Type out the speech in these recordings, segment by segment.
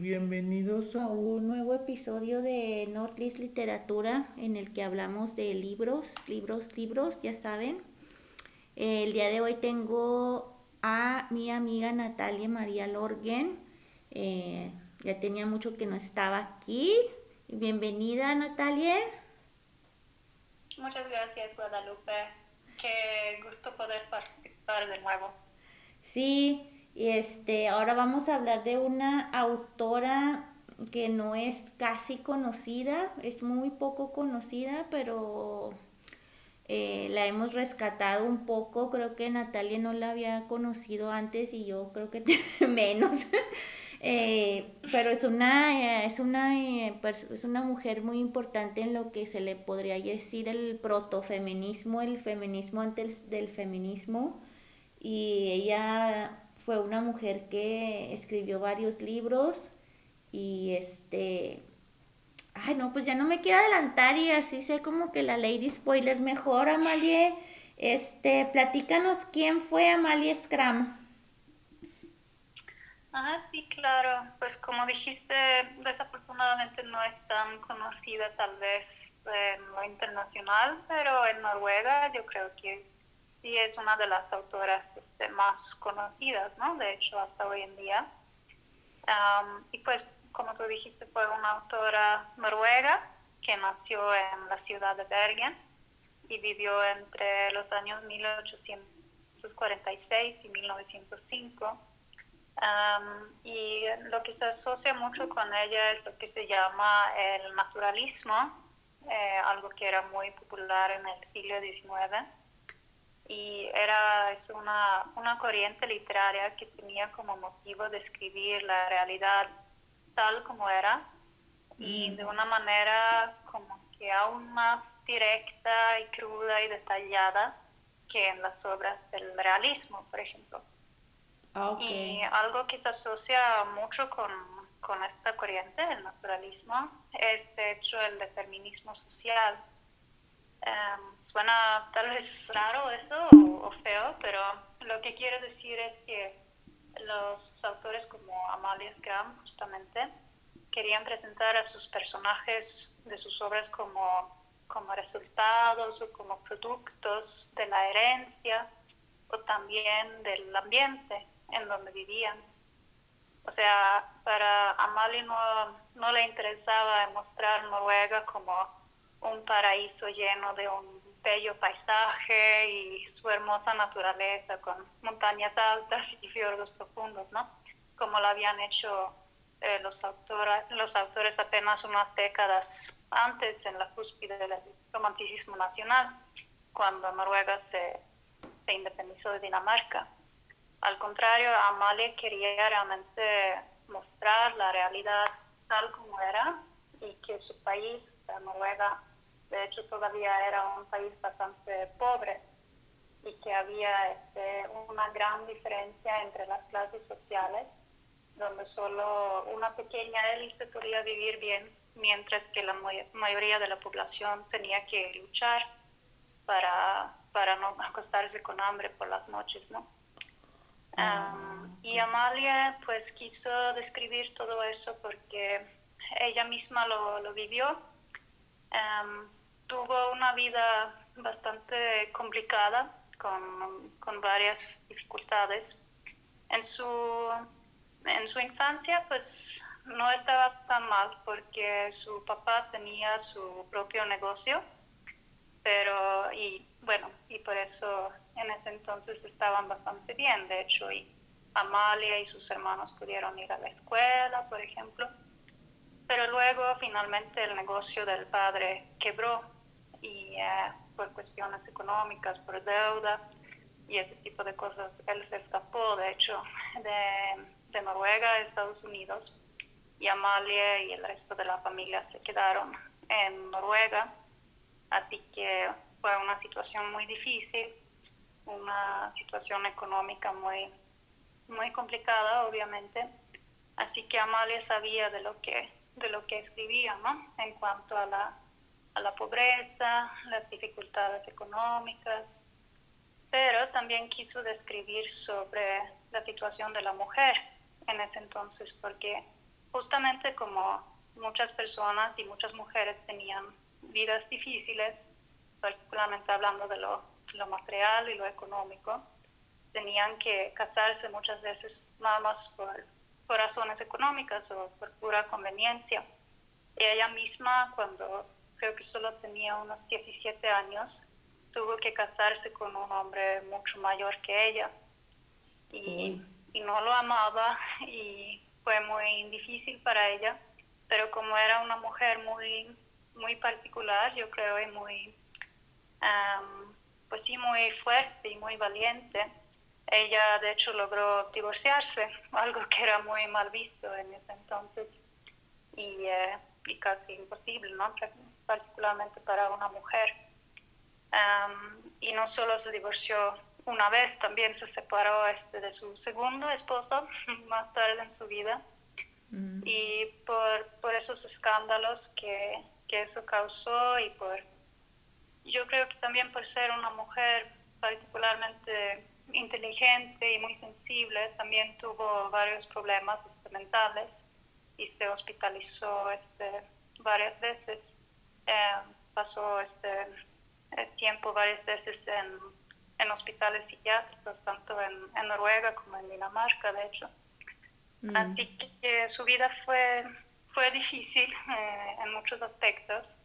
Bienvenidos a un nuevo episodio de Nortlist Literatura en el que hablamos de libros, libros, libros, ya saben. El día de hoy tengo a mi amiga Natalia María Lorgen. Eh, ya tenía mucho que no estaba aquí. Bienvenida Natalia. Muchas gracias Guadalupe. Qué gusto poder participar de nuevo. Sí, este, ahora vamos a hablar de una autora que no es casi conocida, es muy poco conocida, pero eh, la hemos rescatado un poco. Creo que Natalia no la había conocido antes y yo creo que menos. Eh, pero es una, es, una, eh, es una mujer muy importante en lo que se le podría decir el protofeminismo, el feminismo antes del feminismo. Y ella fue una mujer que escribió varios libros y este ay no pues ya no me quiero adelantar y así sé como que la lady spoiler mejor Amalie este platícanos quién fue Amalie Scram Ah, sí, claro. Pues como dijiste, desafortunadamente no es tan conocida tal vez en lo internacional, pero en Noruega yo creo que sí es una de las autoras este, más conocidas, ¿no? De hecho, hasta hoy en día. y pues, como tú dijiste, fue una autora noruega que nació en la ciudad de Bergen y vivió entre los años 1846 y 1905. y lo que se asocia mucho con ella es lo que se llama el naturalismo, eh, algo que era muy popular en el siglo XIX y era es una, una corriente literaria que tenía como motivo describir la realidad tal como era y mm. de una manera como que aún más directa y cruda y detallada que en las obras del realismo, por ejemplo. Ah, y algo que se asocia mucho con, con esta corriente, el naturalismo, es de hecho el determinismo social Em, suena tal vez raro eso o, feo, pero lo que quiero decir es que los autores como Amalia Scram justamente querían presentar a sus personajes de sus obras como, como resultados o como productos de la herencia o también del ambiente en donde vivían. O sea, para Amalia no, no le interesaba mostrar Noruega como un paraíso lleno de un bello paisaje y su hermosa naturaleza con montañas altas y fiordos profundos, ¿no? Como lo habían hecho eh, los, los autores apenas unas décadas antes en la cúspide del romanticismo nacional, cuando Noruega se, se independizó de Dinamarca. Al contrario, Amalie quería realmente mostrar la realidad tal como era y que su país, Noruega, de hecho todavía era un país bastante pobre y que había este, una gran diferencia entre las clases sociales, donde solo una pequeña élite podía vivir bien, mientras que la mayoría de la población tenía que luchar para, para no acostarse con hambre por las noches, ¿no? Ah, y Amalia pues quiso describir todo eso porque ella misma lo, lo vivió tuvo una vida bastante complicada, con, con varias dificultades. En su, en su infancia, pues no estaba tan mal porque su papá tenía su propio negocio, pero y bueno, y por eso en ese entonces estaban bastante bien, de hecho, y Amalia y sus hermanos pudieron ir a la escuela, por ejemplo, pero luego finalmente el negocio del padre quebró por cuestiones económicas, por deuda y ese tipo de cosas, él se escapó, de hecho, de, de Noruega a Estados Unidos y Amalia y el resto de la familia se quedaron en Noruega, así que fue una situación muy difícil, una situación económica muy, muy complicada, obviamente, así que Amalia sabía de lo que, de lo que escribía, ¿no? En cuanto a la, a la pobreza, las dificultades económicas, pero también quiso describir sobre la situación de la mujer en ese entonces, porque justamente como muchas personas y muchas mujeres tenían vidas difíciles, particularmente hablando de lo, lo material y lo económico, tenían que casarse muchas veces nada más por, por razones económicas o por pura conveniencia. Y ella misma, cuando creo que solo tenía unos 17 años, tuvo que casarse con un hombre mucho mayor que ella. Y, y no lo amaba y fue muy difícil para ella, pero como era una mujer muy, muy particular, yo creo, y muy, pues sí, muy fuerte y muy valiente, ella de hecho logró divorciarse, algo que era muy mal visto en ese entonces y, eh, y casi imposible, ¿no? Particularmente para una mujer. y no solo se divorció una vez también se separó este de su segundo esposo más tarde en su vida mm. y por, por, esos escándalos que, que, eso causó y por yo creo que también por ser una mujer particularmente inteligente y muy sensible también tuvo varios problemas mentales y se hospitalizó este, varias veces eh, pasó este tiempo varias veces en en hospitales psiquiátricos, tanto en, en Noruega como en Dinamarca, de hecho. Mm. Así que su vida fue, fue difícil eh, en muchos aspectos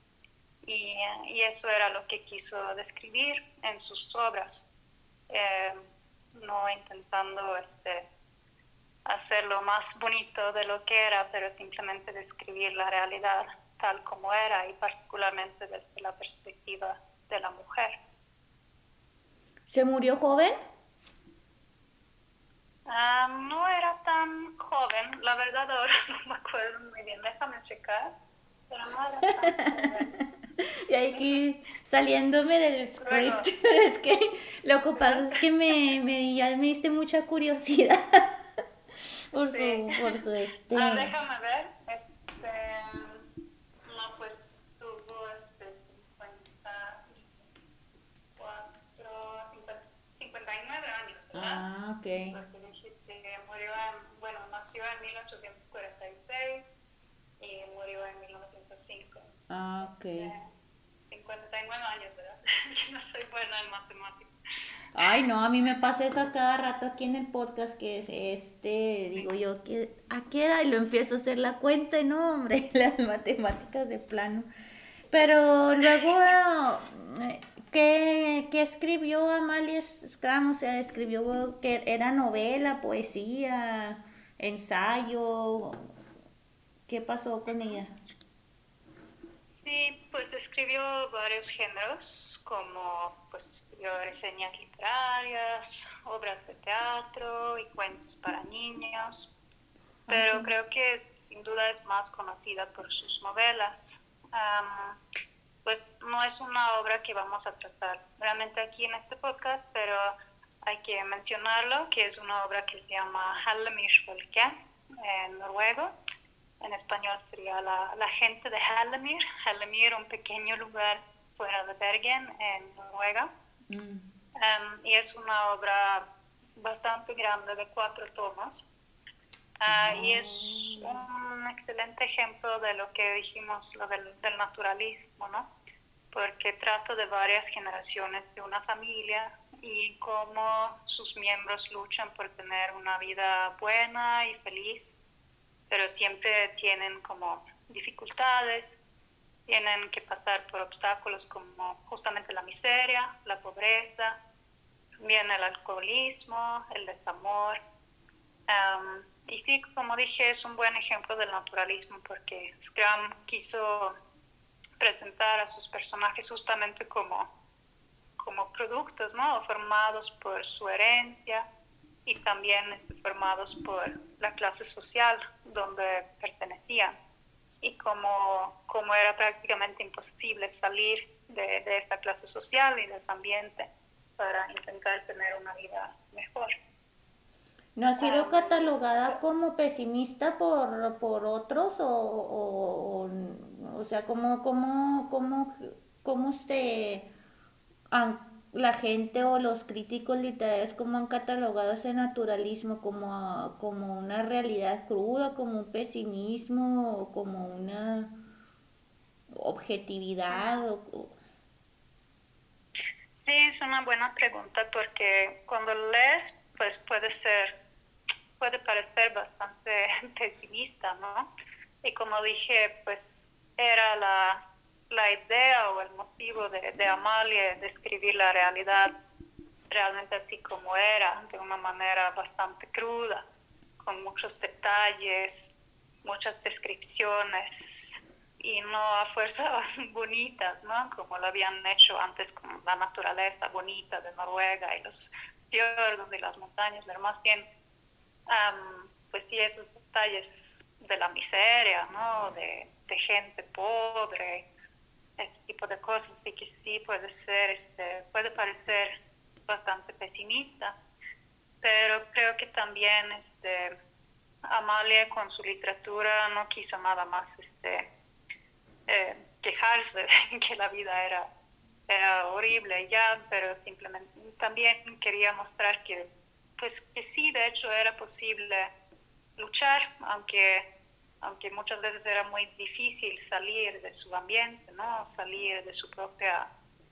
y, y, eso era lo que quiso describir en sus obras, eh, no intentando este, hacerlo más bonito de lo que era, pero simplemente describir la realidad tal como era y particularmente desde la perspectiva de la mujer. ¿Se murió joven? Ah, no era tan joven, la verdad ahora no me acuerdo muy bien, déjame checar, pero no era tan joven. Y aquí saliéndome del script, pero es que lo que pasa es que me, me, ya me diste mucha curiosidad por su, por su este. Ah, déjame ver. Ah, ok. murió en, bueno, nació en 1846 y murió en 1905. Ah, ok. 59 años, ¿verdad? no soy buena en matemáticas. Ay, no, a mí me pasa eso a cada rato aquí en el podcast, que es este, digo yo, que ¿a qué era? Y lo empiezo a hacer la cuenta, y no, hombre, las matemáticas de plano. Pero luego, eh, ¿Qué, ¿Qué, escribió Amalia Scram? O sea, escribió que era novela, poesía, ensayo. ¿Qué pasó con ella? Sí, pues escribió varios géneros, como pues escribió reseñas literarias, obras de teatro y cuentos para niños. Pero creo que sin duda es más conocida por sus novelas pues no es una obra que vamos a tratar realmente aquí en este podcast, pero hay que mencionarlo, que es una obra que se llama Hallemir en noruego. En español sería la, la gente de Hallemir. Hallemir, un pequeño lugar fuera de Bergen, en Noruega. Mm. Em, y es una obra bastante grande, de cuatro tomos. Ah, y es un excelente ejemplo de lo que dijimos, lo del, naturalismo, ¿no? Porque trata de varias generaciones de una familia y cómo sus miembros luchan por tener una vida buena y feliz pero siempre tienen como dificultades, tienen que pasar por obstáculos como justamente la miseria, la pobreza, también el alcoholismo, el desamor. Y sí, como dije, es un buen ejemplo del naturalismo porque Scrum quiso presentar a sus personajes justamente como, como productos, ¿no? Formados por su herencia y también este, formados por la clase social donde pertenecían. Y como, como era prácticamente imposible salir de, de esta clase social y de ese ambiente para intentar tener una vida mejor. ¿No ha sido catalogada como pesimista por, por otros o, o, o, sea, cómo, cómo, cómo, cómo se la gente o los críticos literarios cómo han catalogado ese naturalismo como, como una realidad cruda, como un pesimismo o como una objetividad? O, Sí, es una buena pregunta porque cuando lees, pues puede ser puede parecer bastante pesimista, ¿no? Y como dije, pues era la, la idea o el motivo de, de Amalia describir la realidad realmente así como era, de una manera bastante cruda, con muchos detalles, muchas descripciones y no a fuerza bonitas, ¿no? Como lo habían hecho antes con la naturaleza bonita de Noruega y los fiordos y las montañas, pero más bien pues sí, esos detalles de la miseria, ¿no? De, gente pobre, ese tipo de cosas, y que sí puede ser, este, puede parecer bastante pesimista, pero creo que también este, Amalia con su literatura no quiso nada más este, eh, quejarse de que la vida era, era horrible ya, pero simplemente también quería mostrar que pues que sí, de hecho era posible luchar, aunque, aunque muchas veces era muy difícil salir de su ambiente, ¿no? Salir de su propia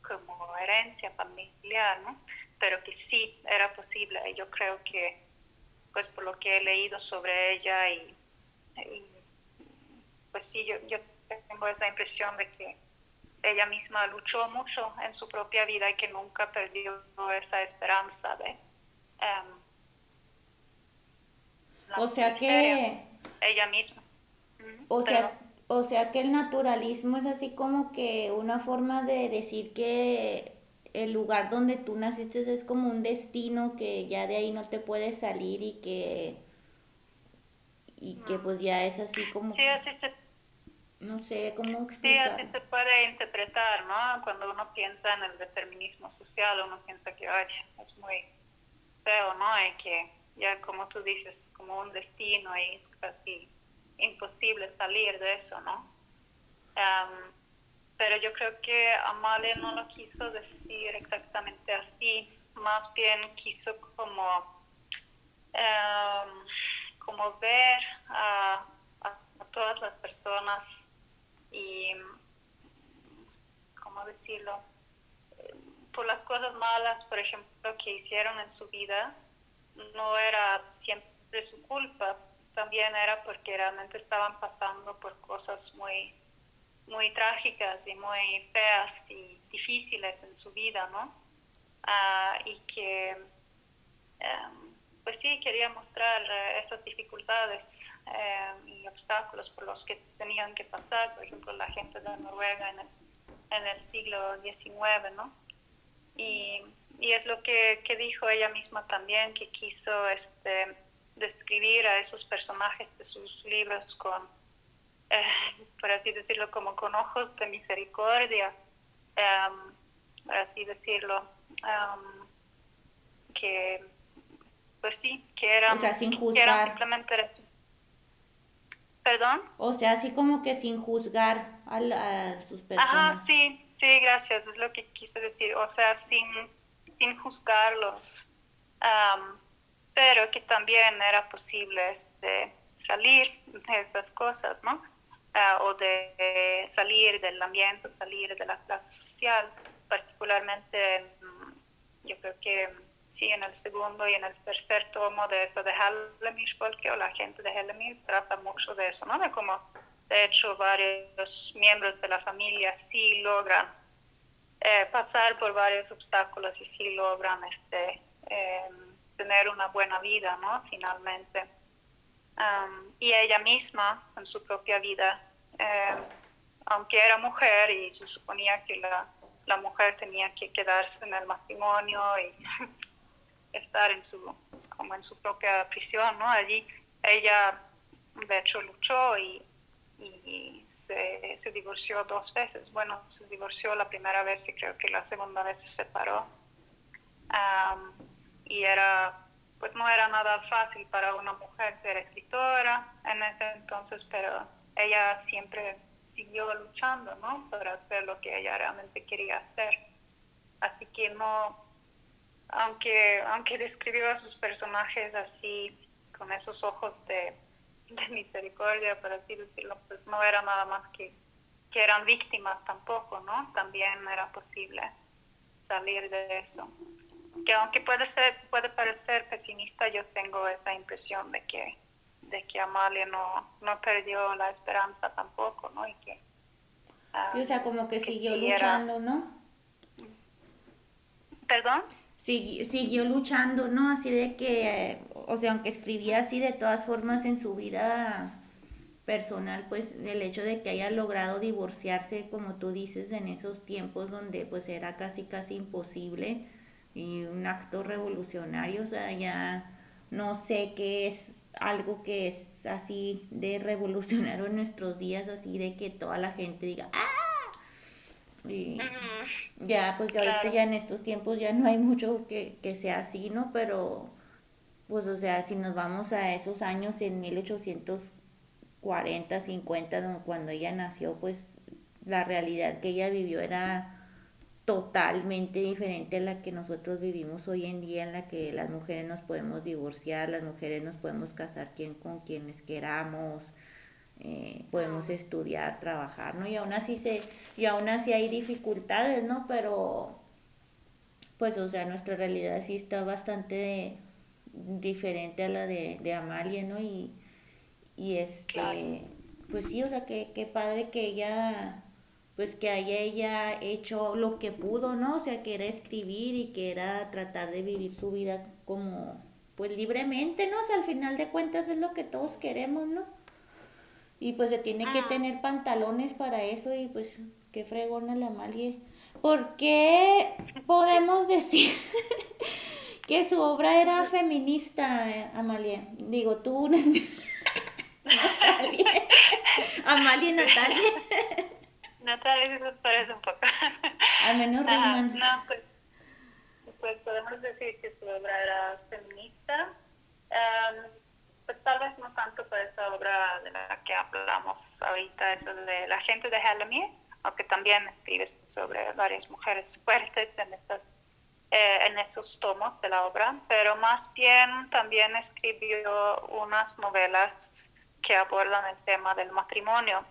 como herencia familiar, ¿no? Pero que sí era posible. Y yo creo que, pues por lo que he leído sobre ella y, pues sí, yo, yo tengo esa impresión de que ella misma luchó mucho en su propia vida y que nunca perdió esa esperanza de em, o sea que... Ella misma. O sea, o sea que el naturalismo es así como que una forma de decir que el lugar donde tú naciste es como un destino que ya de ahí no te puedes salir y que y que pues ya es así como sí así se no sé cómo explicar. sí así se puede interpretar no cuando uno piensa en el determinismo social uno piensa que ay, es muy feo no y que ya como tú dices, como un destino y es casi imposible salir de eso, ¿no? pero yo creo que Amalia no lo quiso decir exactamente así, más bien quiso como, como ver a, todas las personas y, ¿cómo decirlo? Por las cosas malas, por ejemplo, que hicieron en su vida, no era siempre su culpa, también era porque realmente estaban pasando por cosas muy, muy trágicas y muy feas y difíciles en su vida, ¿no? Ah, y que, em, pues sí, quería mostrar eh, esas dificultades em, y obstáculos por los que tenían que pasar, por ejemplo, la gente de Noruega en el, en el siglo XIX, ¿no? Y y es lo que, dijo ella misma también, que quiso este, describir a esos personajes de sus libros con, eh, por así decirlo, como con ojos de misericordia, em, por así decirlo, em, que, pues sí, que eran, simplemente ¿Perdón? O sea, así como que sin juzgar a, a sus personas. Ajá, sí, sí, gracias, es lo que quise decir. O sea, sin sin juzgarlos, pero que también era posible este, salir de esas cosas, ¿no? Ah, o de, salir del ambiente, salir de la clase social, particularmente mm, yo creo que sí, en el segundo y en el tercer tomo de esa de Hellemir, porque la gente de Hellemir trata mucho de eso, ¿no? De cómo, de hecho, varios miembros de la familia sí logran eh, pasar por varios obstáculos y sí logran este, em, tener una buena vida, ¿no? Finalmente. y ella misma, en su propia vida, em, aunque era mujer y se suponía que la, la mujer tenía que quedarse en el matrimonio y estar en su, como en su propia prisión, ¿no? Allí ella, de hecho, luchó y, y se, se, divorció dos veces. Bueno, se divorció la primera vez y creo que la segunda vez se separó. y era, pues no era nada fácil para una mujer ser escritora en ese entonces, pero ella siempre siguió luchando, ¿no? Para hacer lo que ella realmente quería hacer. Así que no, aunque, aunque describió a sus personajes así, con esos ojos de, misericordia, por así decirlo, pues no era nada más que, que eran víctimas tampoco, ¿no? También era posible salir de eso. Que aunque puede, ser, puede parecer pesimista, yo tengo esa impresión de que, de que Amalia no, no perdió la esperanza tampoco, ¿no? Y que, o sea, como que, siguió luchando, ¿no? ¿Perdón? Siguió luchando, ¿no? Así de que, o sea, aunque escribía así de todas formas en su vida personal, pues el hecho de que haya logrado divorciarse, como tú dices, en esos tiempos donde pues era casi casi imposible y un acto revolucionario, o sea, ya no sé qué es algo que es así de revolucionario en nuestros días, así de que toda la gente diga, ¡ah! Y ya, pues ya ahorita ya en estos tiempos ya no hay mucho que, que sea así, ¿no? Pero, pues o sea, si nos vamos a esos años en 1840, 50, cuando ella nació, pues la realidad que ella vivió era totalmente diferente a la que nosotros vivimos hoy en día, en la que las mujeres nos podemos divorciar, las mujeres nos podemos casar quien, con quienes queramos, eh, podemos estudiar, trabajar, ¿no? Y aún así se, y aún así hay dificultades, ¿no? Pero, pues, o sea, nuestra realidad sí está bastante diferente a la de, de Amalia, ¿no? Y, y este, pues sí, o sea, que, qué padre que ella, pues que haya ella hecho lo que pudo, ¿no? O sea, que era escribir y que era tratar de vivir su vida como, pues libremente, ¿no? O sea, al final de cuentas es lo que todos queremos, ¿no? Y pues se tiene que ah. tener pantalones para eso y pues qué fregona la Amalie. ¿Por qué podemos decir que su obra era feminista, Amalia? Digo, tú, Natalia. Amalia Natalia. Natalia, eso parece un poco. Al menos riman. No, pues, pues podemos decir que su obra era feminista. Um, pues tal vez no tanto por esa obra de la que hablamos ahorita, esa de La gente de Hellemir, aunque también escribe sobre varias mujeres fuertes en, estas, eh, en esos tomos de la obra, pero más bien también escribió unas novelas que abordan el tema del matrimonio.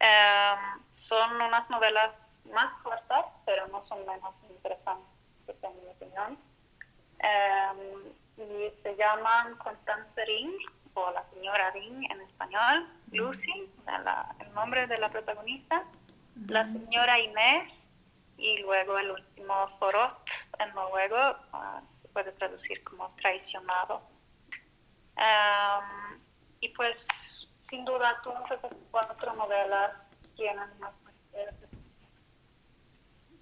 Em, son unas novelas más cortas, pero no son menos interesantes, en mi opinión. Em, y se llaman Constance Ring o la señora Ring en español, Lucy, el nombre de la protagonista, la señora Inés y luego el último Forot en noruego ah, se puede traducir como traicionado. y pues sin duda todas esas cuatro novelas tienen más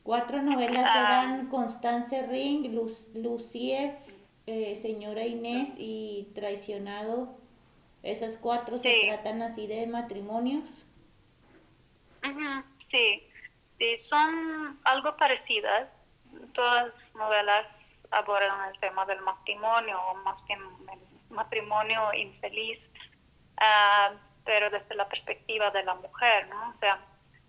Cuatro novelas ah. eran Constance Ring, Lucie eh, señora Inés y traicionado, esas cuatro se tratan así de matrimonios. sí, sí, son algo parecidas. Todas las novelas abordan el tema del matrimonio, o más bien el matrimonio infeliz, ah, pero desde la perspectiva de la mujer, ¿no? O sea,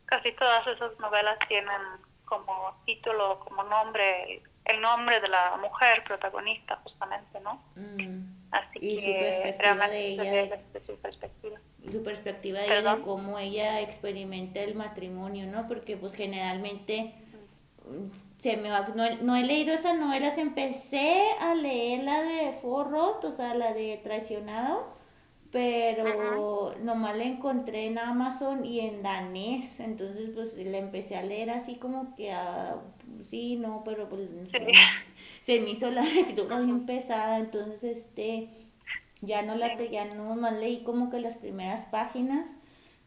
casi todas esas novelas tienen como título, como nombre, el nombre de la mujer protagonista justamente, ¿no? Mm. Así que realmente de ella, desde su perspectiva. Su perspectiva de, ella, de cómo ella experimenta el matrimonio, ¿no? Porque pues generalmente se me va, no, no, he leído esas novelas, empecé a leer la de Forrot, o sea, la de Traicionado, pero nomás la encontré en Amazon y en danés, entonces pues la empecé a leer así como que, a, sí, no, pero pues se me hizo la lectura bien pesada, entonces este, ya no la, ya nomás leí como que las primeras páginas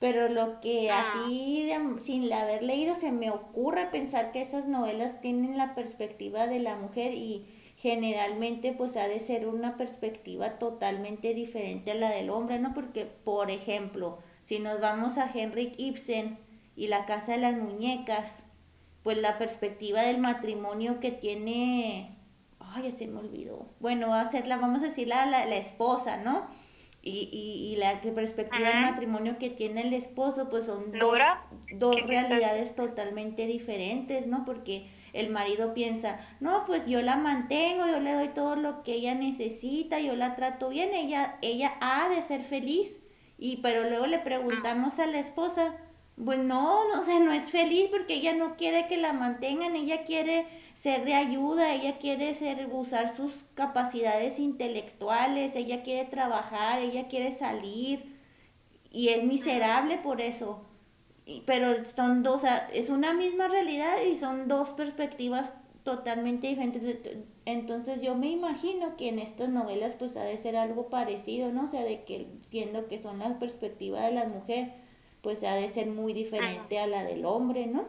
pero lo que ah. así, sin haber leído, se me ocurre pensar que esas novelas tienen la perspectiva de la mujer y generalmente pues ha de ser una perspectiva totalmente diferente a la del hombre, ¿no? Porque, por ejemplo, si nos vamos a Henrik Ibsen y la Casa de las Muñecas, pues la perspectiva del matrimonio que tiene, ay, ya se me olvidó, bueno, va a ser la, vamos a decir la, la, la esposa, ¿no? y, y, y la perspectiva del matrimonio que tiene el esposo, pues son dos, dos realidades totalmente diferentes, ¿no? Porque el marido piensa, no, pues yo la mantengo, yo le doy todo lo que ella necesita, yo la trato bien, ella, ella ha de ser feliz. Y pero luego le preguntamos a la esposa, pues no, no, o sea, no es feliz porque ella no quiere que la mantengan, ella quiere ser de ayuda, ella quiere ser, usar sus capacidades intelectuales, ella quiere trabajar, ella quiere salir y es miserable por eso. Pero son dos, es una misma realidad y son dos perspectivas totalmente diferentes. Entonces yo me imagino que en estas novelas pues ha de ser algo parecido, ¿no? O sea, de que siendo que son la perspectiva de la mujer, pues ha de ser muy diferente a la del hombre, ¿no?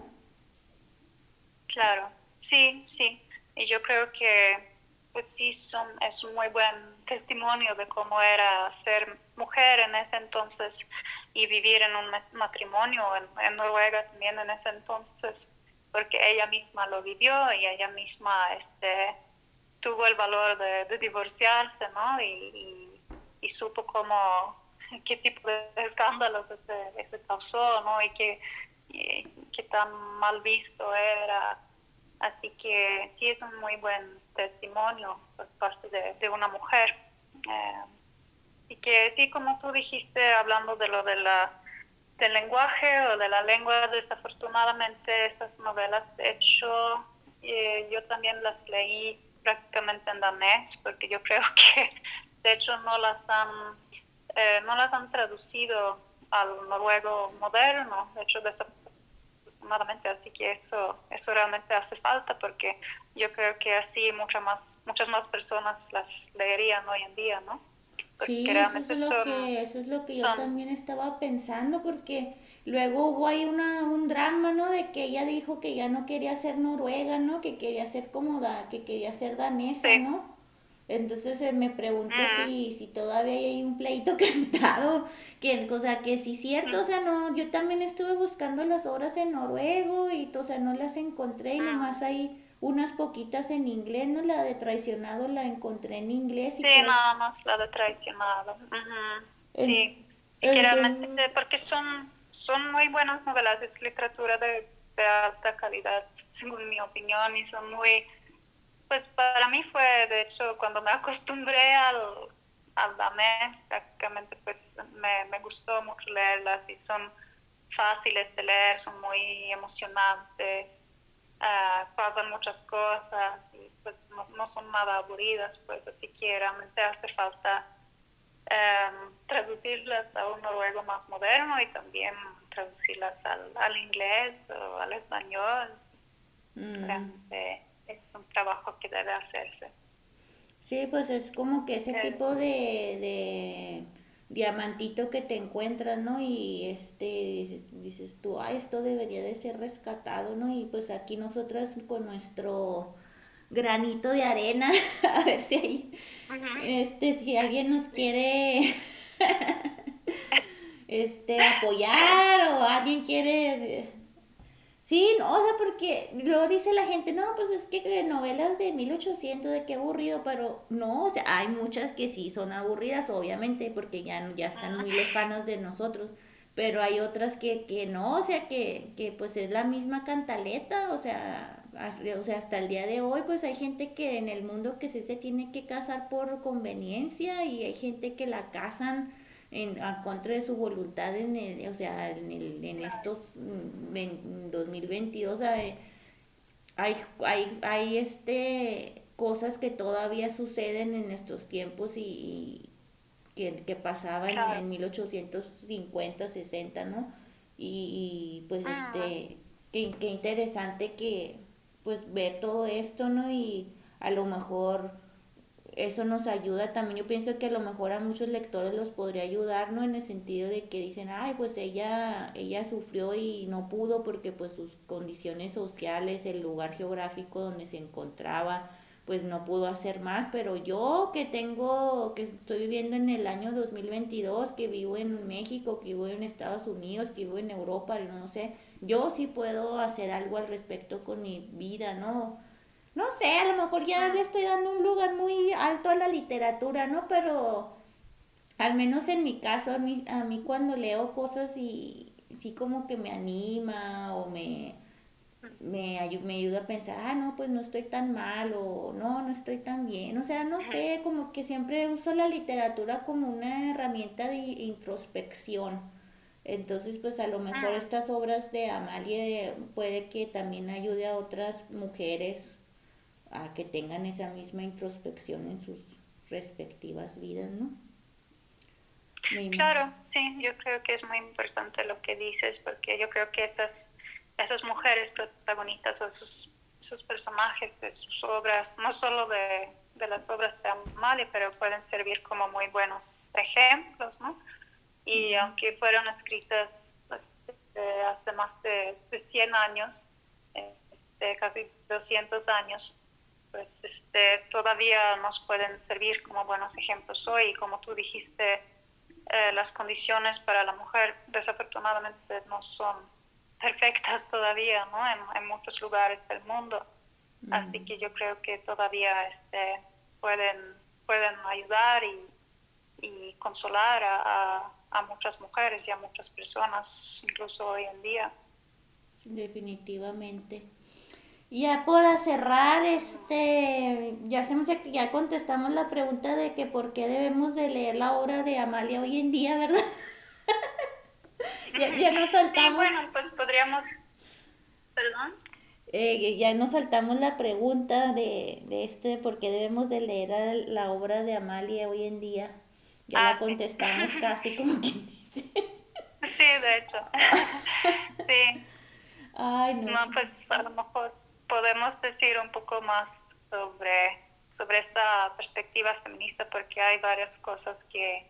Claro. Sí, sí. Y yo creo que pues sí son, es un muy buen testimonio de cómo era ser mujer en ese entonces y vivir en un matrimonio en, Noruega también en ese entonces, porque ella misma lo vivió y ella misma este, tuvo el valor de, divorciarse, ¿no? Y, y, supo cómo, qué tipo de escándalos se, se causó, ¿no? Y qué, tan mal visto era Así que sí es un muy buen testimonio por parte de, una mujer. Eh, y que sí, como tú dijiste, hablando de lo de la, del lenguaje o de la lengua, desafortunadamente esas novelas, de hecho, eh, yo también las leí prácticamente en danés, porque yo creo que de hecho no las han, eh, no las han traducido al noruego moderno, de hecho desafortunadamente así que eso, eso realmente hace falta porque yo creo que así muchas más, muchas más personas las leerían hoy en día, ¿no? sí, eso es, lo que, eso es lo que yo también estaba pensando porque luego hubo ahí una, un drama, ¿no? De que ella dijo que ya no quería ser noruega, ¿no? Que quería ser como que quería ser danesa, ¿no? Entonces eh, me pregunto mm. si, si todavía hay un pleito cantado, que, o sea, que sí es cierto, o sea, no, yo también estuve buscando las obras en noruego y, o sea, no las encontré y mm. nomás hay unas poquitas en inglés, ¿no? La de traicionado la encontré en inglés. Sí, nada más la de traicionado. Sí, sí realmente, porque son, son muy buenas novelas, es literatura de, de alta calidad, según mi opinión, y son muy pues para mí fue, de hecho, cuando me acostumbré al, al danés, prácticamente pues me, me gustó mucho leerlas y son fáciles de leer, son muy emocionantes, uh, pasan muchas cosas y pues no, son nada aburridas, pues así que realmente hace falta um, traducirlas a un noruego más moderno y también traducirlas al, al inglés o al español. Mm un trabajo que debe hacerse. Sí, pues es como que ese tipo de, de diamantito que te encuentras, ¿no? Y este dices, tú, ah, esto debería de ser rescatado, ¿no? Y pues aquí nosotras con nuestro granito de arena, a ver si hay, este, si alguien nos quiere este apoyar o alguien quiere Sí, no, o sea, porque luego dice la gente, no, pues es que novelas de 1800, de qué aburrido, pero no, o sea, hay muchas que sí son aburridas, obviamente, porque ya, ya están muy lejanos de nosotros, pero hay otras que, que no, o sea, que, que pues es la misma cantaleta, o sea, o sea, hasta el día de hoy, pues hay gente que en el mundo que se, se tiene que casar por conveniencia y hay gente que la casan en, a contra de su voluntad en el, o sea, en, el, en estos mm, en 2022, hay, hay, hay este, cosas que todavía suceden en nuestros tiempos y, que, pasaban en 1850, 60, ¿no? Y, pues este, qué, interesante que pues ver todo esto, ¿no? Y a lo mejor eso nos ayuda también. Yo pienso que a lo mejor a muchos lectores los podría ayudar, ¿no? En el sentido de que dicen, ay, pues ella, ella sufrió y no pudo porque pues sus condiciones sociales, el lugar geográfico donde se encontraba, pues no pudo hacer más, pero yo que tengo, que estoy viviendo en el año 2022, que vivo en México, que vivo en Estados Unidos, que vivo en Europa, no sé, yo sí puedo hacer algo al respecto con mi vida, ¿no? No sé, a lo mejor ya le estoy dando un lugar muy alto a la literatura, ¿no? Pero al menos en mi caso, a mí, a mí cuando leo cosas y sí como que me anima o me me, me ayuda a pensar, ah, no, pues no estoy tan mal o no, no estoy tan bien. O sea, no sé, como que siempre uso la literatura como una herramienta de introspección. Entonces, pues a lo mejor ah. estas obras de Amalie puede que también ayude a otras mujeres a que tengan esa misma introspección en sus respectivas vidas, ¿no? Claro, sí, yo creo que es muy importante lo que dices, porque yo creo que esas esas mujeres protagonistas o esos, esos personajes de sus obras, no solo de, de, las obras de Amalia, pero pueden servir como muy buenos ejemplos, ¿no? Y aunque fueron escritas pues, hace más de, de 100 años, este, casi 200 años, pues este, todavía nos pueden servir como buenos ejemplos hoy. Como tú dijiste, eh, las condiciones para la mujer desafortunadamente no son perfectas todavía, ¿no? En, muchos lugares del mundo. Así que yo creo que todavía este, pueden, pueden ayudar y, consolar a, muchas mujeres y a muchas personas, incluso hoy en día. Definitivamente. Ya para cerrar, este, ya hacemos ya contestamos la pregunta de que por qué debemos de leer la obra de Amalia hoy en día, ¿verdad? ya, ya nos saltamos. bueno, pues podríamos. Perdón. Eh, ya nos saltamos la pregunta de, de este, por qué debemos de leer la obra de Amalia hoy en día. Ya la ah, contestamos casi como quien dice. Sí, de hecho. sí. Ay, no. No, pues a lo mejor podemos decir un poco más sobre, sobre esta perspectiva feminista porque hay varias cosas que,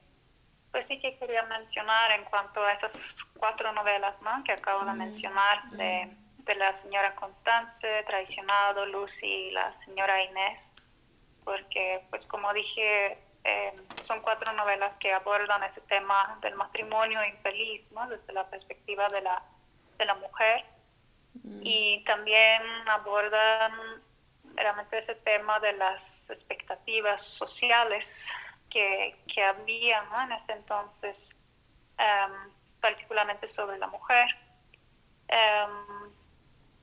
pues sí que quería mencionar en cuanto a esas cuatro novelas ¿no? que acabo de mencionar de, de, la señora Constance, Traicionado, Lucy y la señora Inés, porque pues como dije, eh, son cuatro novelas que abordan ese tema del matrimonio infeliz ¿no? desde la perspectiva de la, de la mujer y también abordan realmente ese tema de las expectativas sociales que, que había en ese entonces, em, particularmente sobre la mujer. Em,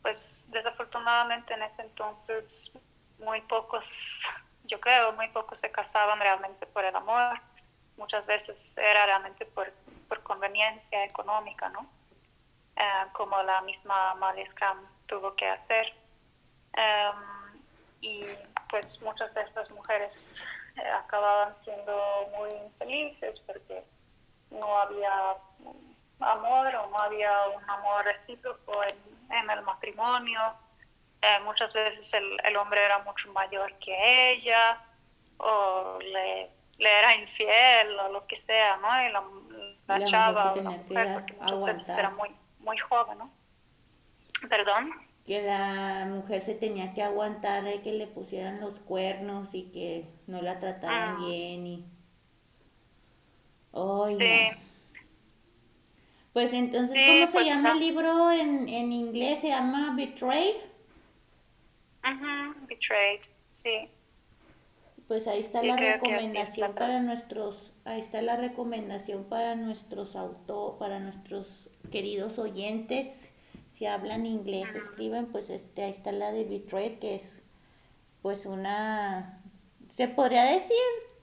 pues desafortunadamente en ese entonces muy pocos, yo creo, muy pocos se casaban realmente por el amor. Muchas veces era realmente por, por conveniencia económica, ¿no? Eh, como la misma Amalia tuvo que hacer. Em, y pues muchas de estas mujeres eh, acababan siendo muy infelices porque no había amor o no había un amor recíproco en, el matrimonio. Eh, muchas veces el, el, hombre era mucho mayor que ella o le, le, era infiel o lo que sea, ¿no? Y la, la, chava o la mujer, porque muchas veces era muy, muy joven, ¿no? Perdón que la mujer se tenía que aguantar de que le pusieran los cuernos y que no la trataran ah. bien y sí. Pues entonces, ¿cómo se pues, llama el libro en, en inglés? ¿Se llama Betrayed? Ajá, Betrayed, sí. Pues ahí está la recomendación para nuestros, ahí está la recomendación para nuestros auto, para nuestros queridos oyentes hablan inglés, escriben, pues este, ahí está la de Betrayed, que es pues una, se podría decir,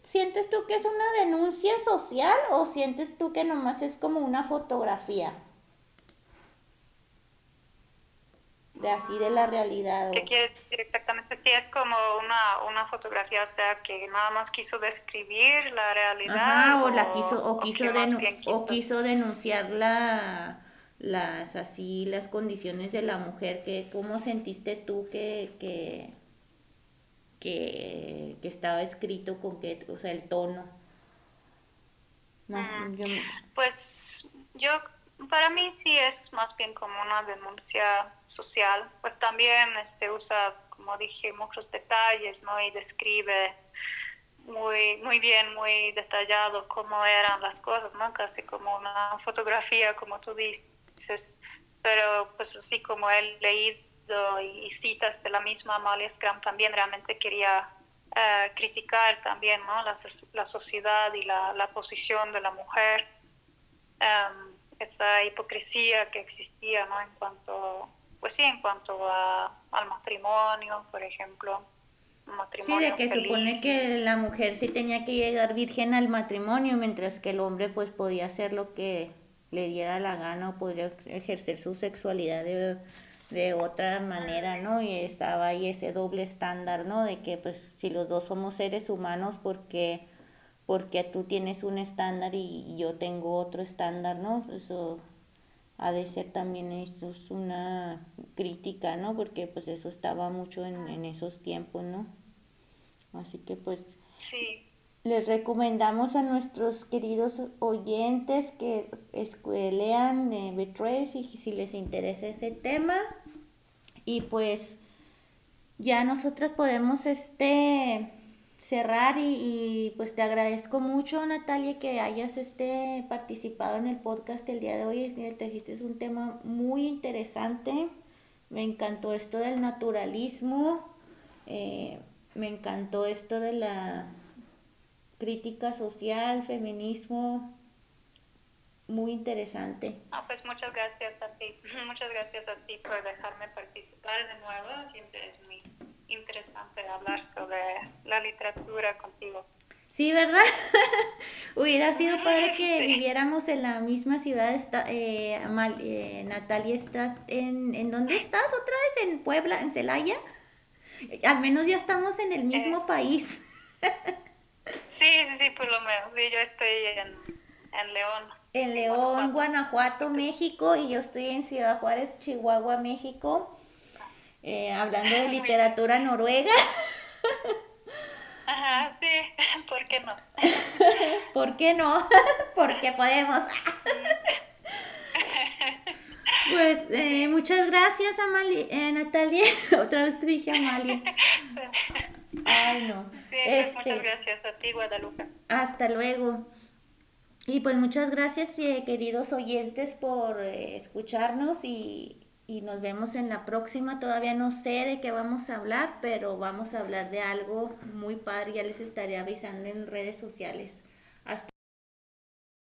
¿sientes tú que es una denuncia social o sientes tú que nomás es como una fotografía? De así de la realidad. ¿Qué quieres decir exactamente? Si es como una, una fotografía, o sea, que nada más quiso describir la realidad. o, la quiso, o, quiso, o quiso denunciar la, las así las condiciones de la mujer, que cómo sentiste tú que, que, que, estaba escrito con qué, o sea, el tono. Pues yo para mí sí es más bien como una denuncia social, pues también este usa, como dije, muchos detalles, ¿no? Y describe muy, muy bien, muy detallado cómo eran las cosas, ¿no? Casi como una fotografía, como tú dices, pero pues así como he leído y, citas de la misma Amalia Scrum, también realmente quería eh, criticar también, ¿no? La, la sociedad y la, la, posición de la mujer. Um, esa hipocresía que existía, ¿no? En cuanto, pues sí, en cuanto a, al matrimonio, por ejemplo. Matrimonio sí, de que supone que la mujer sí tenía que llegar virgen al matrimonio, mientras que el hombre pues podía hacer lo que le diera la gana o podría ejercer su sexualidad de, de otra manera, ¿no? Y estaba ahí ese doble estándar, ¿no? De que pues si los dos somos seres humanos, porque porque tú tienes un estándar y, yo tengo otro estándar, ¿no? Eso ha de ser también eso es una crítica, ¿no? Porque pues eso estaba mucho en, esos tiempos, ¿no? Así que pues sí. les recomendamos a nuestros queridos oyentes que lean eh, Betrays y si les interesa ese tema. Y pues ya nosotras podemos este cerrar y, pues te agradezco mucho Natalia que hayas este participado en el podcast el día de hoy. Te dijiste un tema muy interesante. Me encantó esto del naturalismo. Eh, me encantó esto de la crítica social, feminismo. Muy interesante. Ah, pues muchas gracias a ti. Muchas gracias a ti por dejarme participar de nuevo. Siempre es muy interesante hablar sobre la literatura contigo. Sí, ¿verdad? Hubiera sido padre que viviéramos en la misma ciudad. Está, eh, eh, Natalia, ¿estás en, en dónde estás otra vez? ¿En Puebla? ¿En Celaya? Al menos ya estamos en el mismo eh. país. sí, sí, sí, por lo menos. Sí, yo estoy en, en León. En León, Guanajuato, México, y yo estoy en Ciudad Juárez, Chihuahua, México. Eh, hablando de literatura noruega. Ajá, sí, ¿por qué no? ¿Por qué no? Porque podemos. Pues eh, muchas gracias, Amalia, eh, Natalia. Otra vez te dije Amalia. Ay, no. Sí, pues, este, muchas gracias a ti, Guadalupe. Hasta luego. Y pues muchas gracias, queridos oyentes, por escucharnos y y nos vemos en la próxima. Todavía no sé de qué vamos a hablar, pero vamos a hablar de algo muy padre. Ya les estaré avisando en redes sociales.